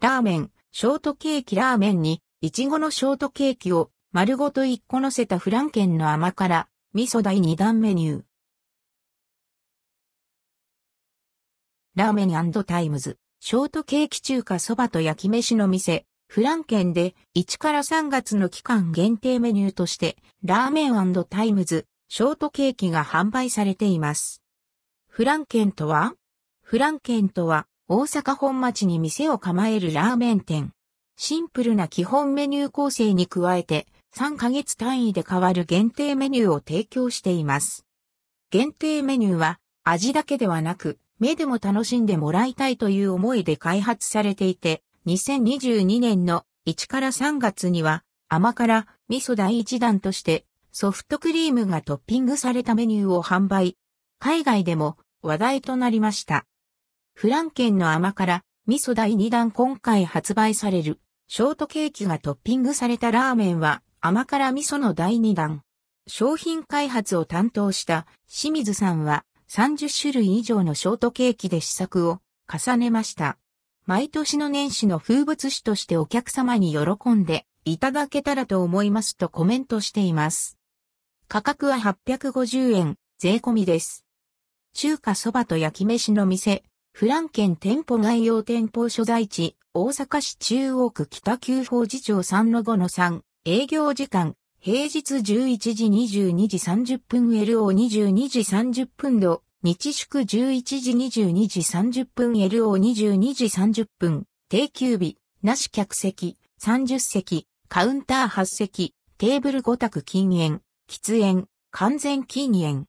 ラーメン、ショートケーキラーメンに、いちごのショートケーキを丸ごと1個乗せたフランケンの甘辛、味噌第2弾メニュー。ラーメンタイムズ、ショートケーキ中華そばと焼き飯の店、フランケンで1から3月の期間限定メニューとして、ラーメンタイムズ、ショートケーキが販売されています。フランケンとは？フランケンとは？大阪本町に店を構えるラーメン店。シンプルな基本メニュー構成に加えて3ヶ月単位で変わる限定メニューを提供しています。限定メニューは味だけではなく目でも楽しんでもらいたいという思いで開発されていて、2022年の1から3月には甘辛味噌第一弾としてソフトクリームがトッピングされたメニューを販売。海外でも話題となりました。フランケンの甘辛味噌第2弾今回発売されるショートケーキがトッピングされたラーメンは甘辛味噌の第2弾。商品開発を担当した清水さんは30種類以上のショートケーキで試作を重ねました。毎年の年始の風物詩としてお客様に喜んでいただけたらと思いますとコメントしています。価格は850円、税込みです。中華そばと焼き飯の店、フランケン店舗概要店舗所在地、大阪市中央区北九法寺町3の5の3、営業時間、平日11時22時30分 LO22 時30分度、日祝11時22時30分 LO22 時30分、定休日、なし客席、30席、カウンター8席、テーブル5択禁煙、喫煙、完全禁煙。